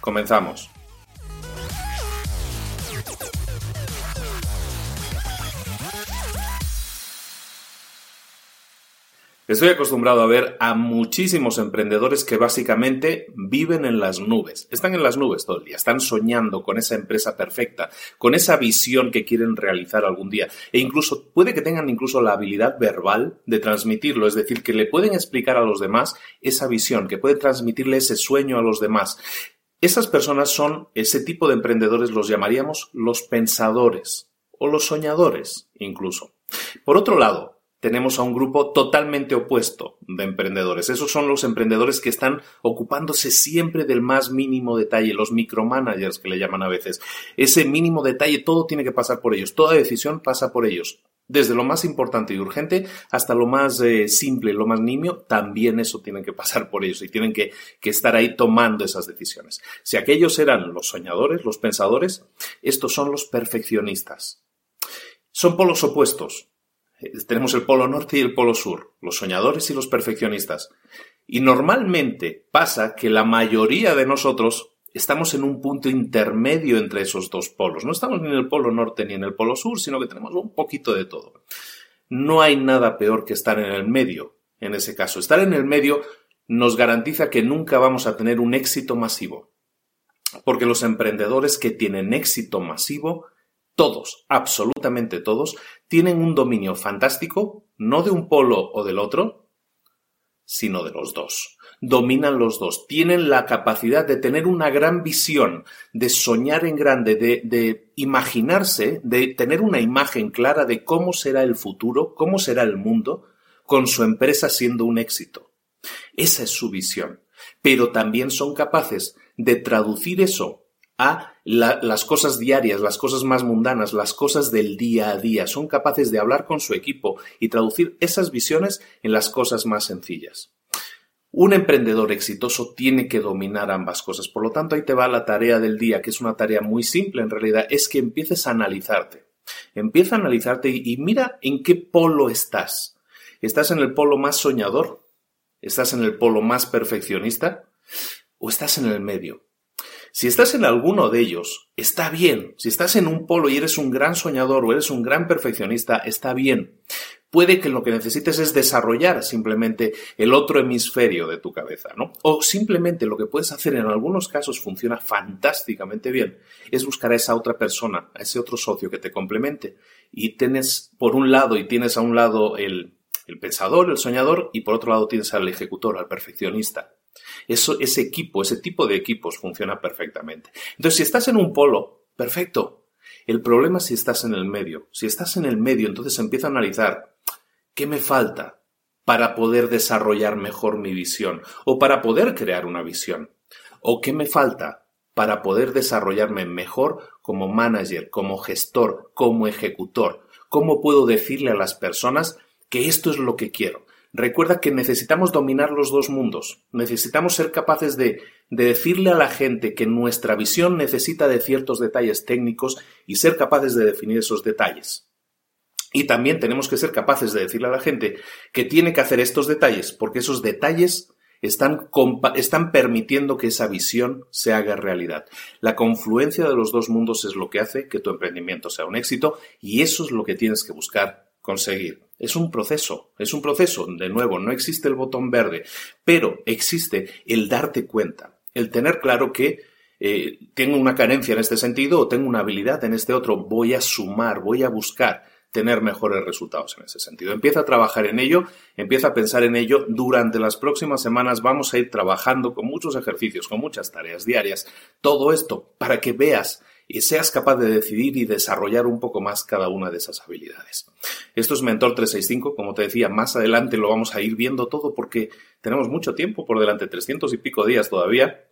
Comenzamos. Estoy acostumbrado a ver a muchísimos emprendedores que básicamente viven en las nubes. Están en las nubes todo el día, están soñando con esa empresa perfecta, con esa visión que quieren realizar algún día. E incluso puede que tengan incluso la habilidad verbal de transmitirlo, es decir, que le pueden explicar a los demás esa visión, que puede transmitirle ese sueño a los demás. Esas personas son ese tipo de emprendedores, los llamaríamos los pensadores o los soñadores incluso. Por otro lado, tenemos a un grupo totalmente opuesto de emprendedores. Esos son los emprendedores que están ocupándose siempre del más mínimo detalle, los micromanagers que le llaman a veces. Ese mínimo detalle, todo tiene que pasar por ellos, toda decisión pasa por ellos desde lo más importante y urgente hasta lo más eh, simple, lo más nimio, también eso tiene que pasar por ellos y tienen que, que, estar ahí tomando esas decisiones. Si aquellos eran los soñadores, los pensadores, estos son los perfeccionistas. Son polos opuestos. Eh, tenemos el polo norte y el polo sur, los soñadores y los perfeccionistas. Y normalmente pasa que la mayoría de nosotros estamos en un punto intermedio entre esos dos polos. No estamos ni en el polo norte ni en el polo sur, sino que tenemos un poquito de todo. No hay nada peor que estar en el medio, en ese caso. Estar en el medio nos garantiza que nunca vamos a tener un éxito masivo. Porque los emprendedores que tienen éxito masivo, todos, absolutamente todos, tienen un dominio fantástico, no de un polo o del otro, sino de los dos dominan los dos, tienen la capacidad de tener una gran visión, de soñar en grande, de, imaginarse, de tener una imagen clara de cómo será el futuro, cómo será el mundo, con su empresa siendo un éxito. Esa es su visión. Pero también son capaces de traducir eso a las cosas diarias, las cosas más mundanas, las cosas del día a día. Son capaces de hablar con su equipo y traducir esas visiones en las cosas más sencillas. Un emprendedor exitoso tiene que dominar ambas cosas. Por lo tanto, ahí te va la tarea del día, que es una tarea muy simple en realidad, es que empieces a analizarte. Empieza a analizarte y, mira en qué polo estás. ¿Estás en el polo más soñador? ¿Estás en el polo más perfeccionista? ¿O estás en el medio? Si estás en alguno de ellos, está bien. Si estás en un polo y eres un gran soñador o eres un gran perfeccionista, está bien. Puede que lo que necesites es desarrollar simplemente el otro hemisferio de tu cabeza, ¿no? O simplemente lo que puedes hacer en algunos casos funciona fantásticamente bien, es buscar a esa otra persona, a ese otro socio que te complemente. Y tienes por un lado y tienes a un lado el, el pensador, el soñador, y por otro lado tienes al ejecutor, al perfeccionista. Eso, ese equipo, ese tipo de equipos funciona perfectamente. Entonces, si estás en un polo, perfecto. El problema es si estás en el medio. Si estás en el medio, entonces empieza a analizar ¿Qué me falta para poder desarrollar mejor mi visión o para poder crear una visión? ¿O qué me falta para poder desarrollarme mejor como manager, como gestor, como ejecutor? ¿Cómo puedo decirle a las personas que esto es lo que quiero? Recuerda que necesitamos dominar los dos mundos. Necesitamos ser capaces de, de, decirle a la gente que nuestra visión necesita de ciertos detalles técnicos y ser capaces de definir esos detalles. Y también tenemos que ser capaces de decirle a la gente que tiene que hacer estos detalles, porque esos detalles están, están, permitiendo que esa visión se haga realidad. La confluencia de los dos mundos es lo que hace que tu emprendimiento sea un éxito y eso es lo que tienes que buscar conseguir. Es un proceso, es un proceso. De nuevo, no existe el botón verde, pero existe el darte cuenta, el tener claro que eh, tengo una carencia en este sentido o tengo una habilidad en este otro. Voy a sumar, voy a buscar tener mejores resultados en ese sentido. Empieza a trabajar en ello, empieza a pensar en ello. Durante las próximas semanas vamos a ir trabajando con muchos ejercicios, con muchas tareas diarias. Todo esto para que veas y seas capaz de decidir y desarrollar un poco más cada una de esas habilidades. Esto es Mentor 365, como te decía, más adelante lo vamos a ir viendo todo porque tenemos mucho tiempo por delante, 300 y pico días todavía.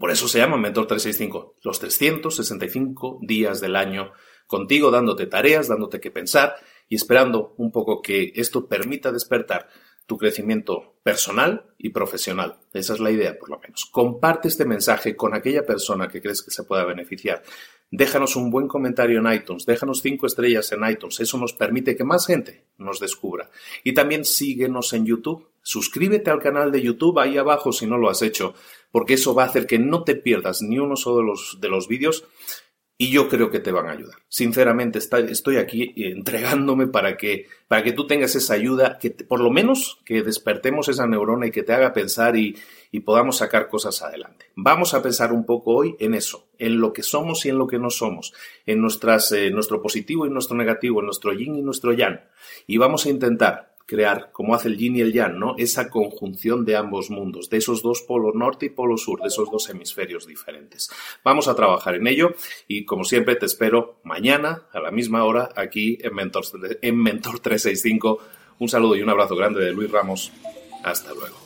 Por eso se llama Mentor 365, los 365 días del año contigo dándote tareas, dándote que pensar y esperando un poco que esto permita despertar tu crecimiento personal y profesional. Esa es la idea, por lo menos. Comparte este mensaje con aquella persona que crees que se pueda beneficiar. Déjanos un buen comentario en iTunes, déjanos cinco estrellas en iTunes. Eso nos permite que más gente nos descubra. Y también síguenos en YouTube. Suscríbete al canal de YouTube ahí abajo si no lo has hecho, porque eso va a hacer que no te pierdas ni uno solo de los, de los vídeos y yo creo que te van a ayudar. Sinceramente, estoy aquí entregándome para que, para que tú tengas esa ayuda, que por lo menos que despertemos esa neurona y que te haga pensar y, y podamos sacar cosas adelante. Vamos a pensar un poco hoy en eso, en lo que somos y en lo que no somos, en nuestras, eh, nuestro positivo y nuestro negativo, en nuestro yin y nuestro yang. Y vamos a intentar crear, como hace el yin y el yang, ¿no? Esa conjunción de ambos mundos, de esos dos polos norte y polo sur, de esos dos hemisferios diferentes. Vamos a trabajar en ello y, como siempre, te espero mañana a la misma hora aquí en Mentor, en Mentor 365. Un saludo y un abrazo grande de Luis Ramos. Hasta luego.